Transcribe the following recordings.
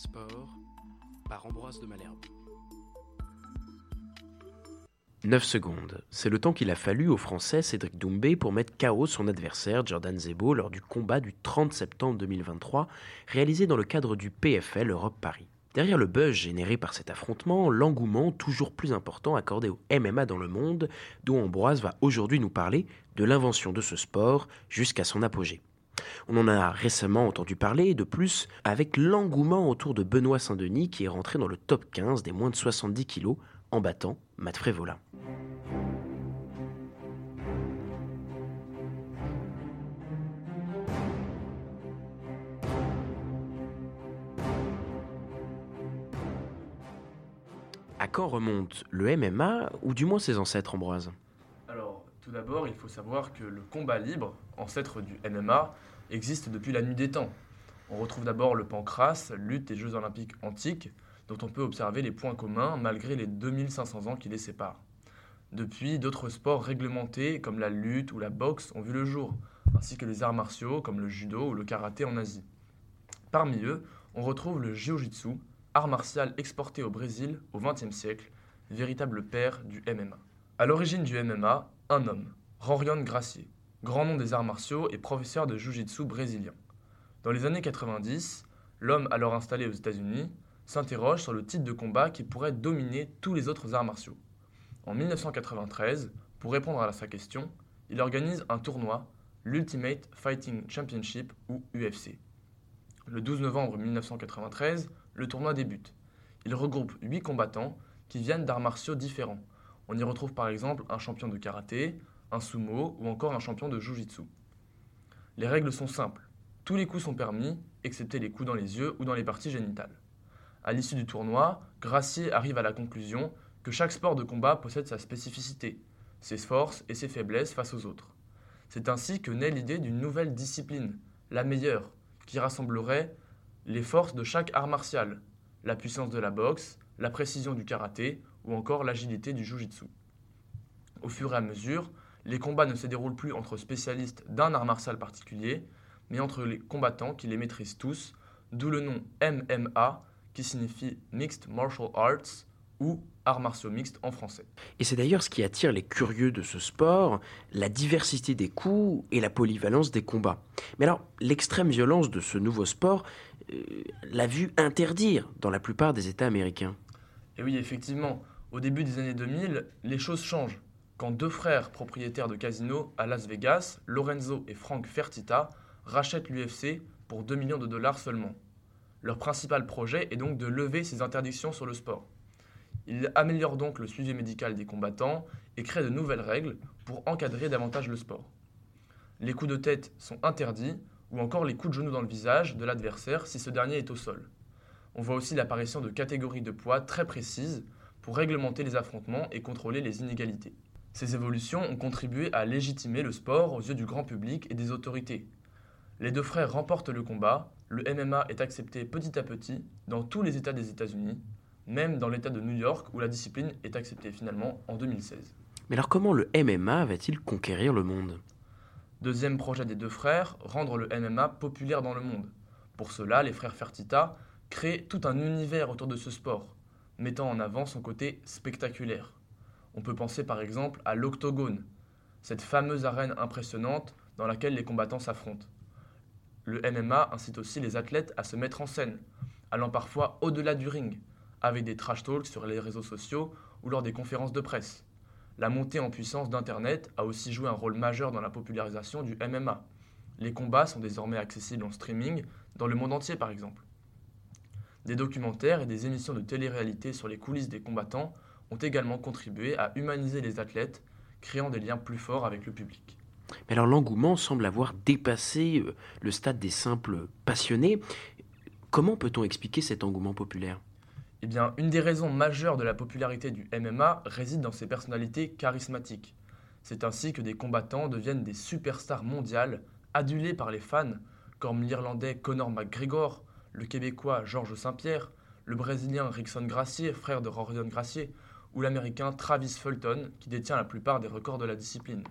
Sport de Malherbe. 9 secondes, c'est le temps qu'il a fallu au Français Cédric Doumbé pour mettre KO son adversaire Jordan Zebo lors du combat du 30 septembre 2023 réalisé dans le cadre du PFL Europe Paris. Derrière le buzz généré par cet affrontement, l'engouement toujours plus important accordé au MMA dans le monde, dont Ambroise va aujourd'hui nous parler de l'invention de ce sport jusqu'à son apogée. On en a récemment entendu parler, de plus, avec l'engouement autour de Benoît Saint-Denis qui est rentré dans le top 15 des moins de 70 kilos en battant Matt Frévola. À quand remonte le MMA, ou du moins ses ancêtres, Ambroise? Tout d'abord, il faut savoir que le combat libre, ancêtre du MMA, existe depuis la nuit des temps. On retrouve d'abord le pancras, lutte des Jeux olympiques antiques, dont on peut observer les points communs malgré les 2500 ans qui les séparent. Depuis, d'autres sports réglementés comme la lutte ou la boxe ont vu le jour, ainsi que les arts martiaux comme le judo ou le karaté en Asie. Parmi eux, on retrouve le jiu-jitsu, art martial exporté au Brésil au XXe siècle, véritable père du MMA. À l'origine du MMA, un homme, Rorion Gracier, grand nom des arts martiaux et professeur de jiu-jitsu brésilien. Dans les années 90, l'homme alors installé aux États-Unis s'interroge sur le type de combat qui pourrait dominer tous les autres arts martiaux. En 1993, pour répondre à sa question, il organise un tournoi, l'Ultimate Fighting Championship ou UFC. Le 12 novembre 1993, le tournoi débute. Il regroupe 8 combattants qui viennent d'arts martiaux différents. On y retrouve par exemple un champion de karaté, un sumo ou encore un champion de jiu-jitsu. Les règles sont simples. Tous les coups sont permis, excepté les coups dans les yeux ou dans les parties génitales. À l'issue du tournoi, Gracier arrive à la conclusion que chaque sport de combat possède sa spécificité, ses forces et ses faiblesses face aux autres. C'est ainsi que naît l'idée d'une nouvelle discipline, la meilleure, qui rassemblerait les forces de chaque art martial, la puissance de la boxe, la précision du karaté ou encore l'agilité du jujitsu. Au fur et à mesure, les combats ne se déroulent plus entre spécialistes d'un art martial particulier, mais entre les combattants qui les maîtrisent tous, d'où le nom MMA qui signifie Mixed Martial Arts ou arts martiaux mixtes en français. Et c'est d'ailleurs ce qui attire les curieux de ce sport, la diversité des coups et la polyvalence des combats. Mais alors, l'extrême violence de ce nouveau sport euh, l'a vu interdire dans la plupart des États américains. Et oui, effectivement, au début des années 2000, les choses changent. Quand deux frères propriétaires de casinos à Las Vegas, Lorenzo et Frank Fertitta, rachètent l'UFC pour 2 millions de dollars seulement. Leur principal projet est donc de lever ces interdictions sur le sport. Ils améliorent donc le suivi médical des combattants et créent de nouvelles règles pour encadrer davantage le sport. Les coups de tête sont interdits ou encore les coups de genou dans le visage de l'adversaire si ce dernier est au sol. On voit aussi l'apparition de catégories de poids très précises pour réglementer les affrontements et contrôler les inégalités. Ces évolutions ont contribué à légitimer le sport aux yeux du grand public et des autorités. Les deux frères remportent le combat, le MMA est accepté petit à petit dans tous les États des États-Unis, même dans l'État de New York où la discipline est acceptée finalement en 2016. Mais alors comment le MMA va-t-il conquérir le monde? Deuxième projet des deux frères, rendre le MMA populaire dans le monde. Pour cela, les frères Fertitta créent tout un univers autour de ce sport, mettant en avant son côté spectaculaire. On peut penser par exemple à l'octogone, cette fameuse arène impressionnante dans laquelle les combattants s'affrontent. Le MMA incite aussi les athlètes à se mettre en scène, allant parfois au-delà du ring, avec des trash talks sur les réseaux sociaux ou lors des conférences de presse. La montée en puissance d'Internet a aussi joué un rôle majeur dans la popularisation du MMA. Les combats sont désormais accessibles en streaming dans le monde entier par exemple. Des documentaires et des émissions de télé-réalité sur les coulisses des combattants ont également contribué à humaniser les athlètes, créant des liens plus forts avec le public. Mais alors l'engouement semble avoir dépassé euh, le stade des simples passionnés. Comment peut-on expliquer cet engouement populaire? Eh bien, une des raisons majeures de la popularité du MMA réside dans ses personnalités charismatiques. C'est ainsi que des combattants deviennent des superstars mondiales, adulés par les fans, comme l'Irlandais Conor McGregor, le Québécois Georges Saint-Pierre, le Brésilien Rickson Gracier, frère de Rorion Gracier, ou l'Américain Travis Fulton, qui détient la plupart des records de la discipline.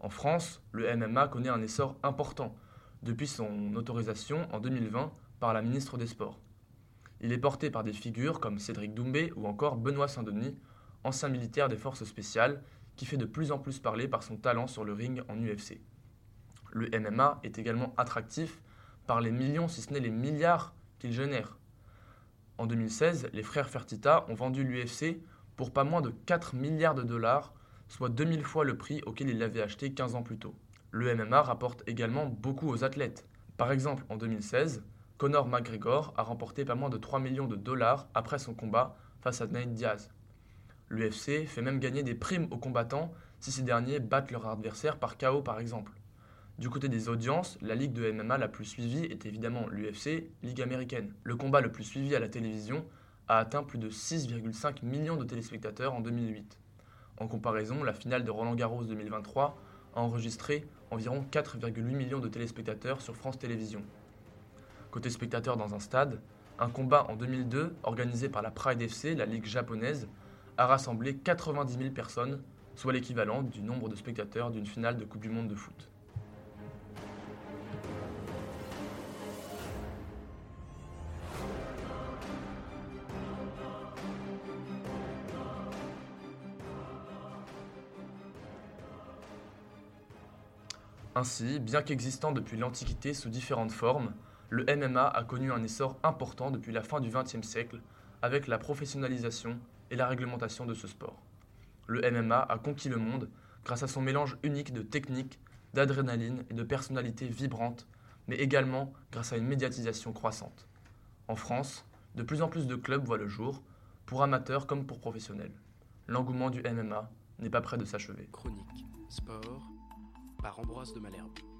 En France, le MMA connaît un essor important depuis son autorisation en 2020 par la ministre des Sports. Il est porté par des figures comme Cédric Doumbé ou encore Benoît Saint-Denis, ancien militaire des forces spéciales, qui fait de plus en plus parler par son talent sur le ring en UFC. Le MMA est également attractif par les millions, si ce n'est les milliards qu'il génère. En 2016, les frères Fertitta ont vendu l'UFC pour pas moins de 4 milliards de dollars, soit 2000 fois le prix auquel ils l'avaient acheté 15 ans plus tôt. Le MMA rapporte également beaucoup aux athlètes. Par exemple, en 2016, Conor McGregor a remporté pas moins de 3 millions de dollars après son combat face à Nate Diaz. L'UFC fait même gagner des primes aux combattants si ces derniers battent leur adversaire par KO par exemple. Du côté des audiences, la ligue de MMA la plus suivie est évidemment l'UFC, Ligue américaine. Le combat le plus suivi à la télévision a atteint plus de 6,5 millions de téléspectateurs en 2008. En comparaison, la finale de Roland Garros 2023 a enregistré environ 4,8 millions de téléspectateurs sur France Télévisions. Côté spectateurs dans un stade, un combat en 2002 organisé par la Pride FC, la ligue japonaise, a rassemblé 90 000 personnes, soit l'équivalent du nombre de spectateurs d'une finale de Coupe du Monde de foot. Ainsi, bien qu'existant depuis l'Antiquité sous différentes formes, le MMA a connu un essor important depuis la fin du XXe siècle avec la professionnalisation et la réglementation de ce sport. Le MMA a conquis le monde grâce à son mélange unique de technique, d'adrénaline et de personnalité vibrante, mais également grâce à une médiatisation croissante. En France, de plus en plus de clubs voient le jour, pour amateurs comme pour professionnels. L'engouement du MMA n'est pas près de s'achever. Chronique Sport par Ambroise de Malherbe.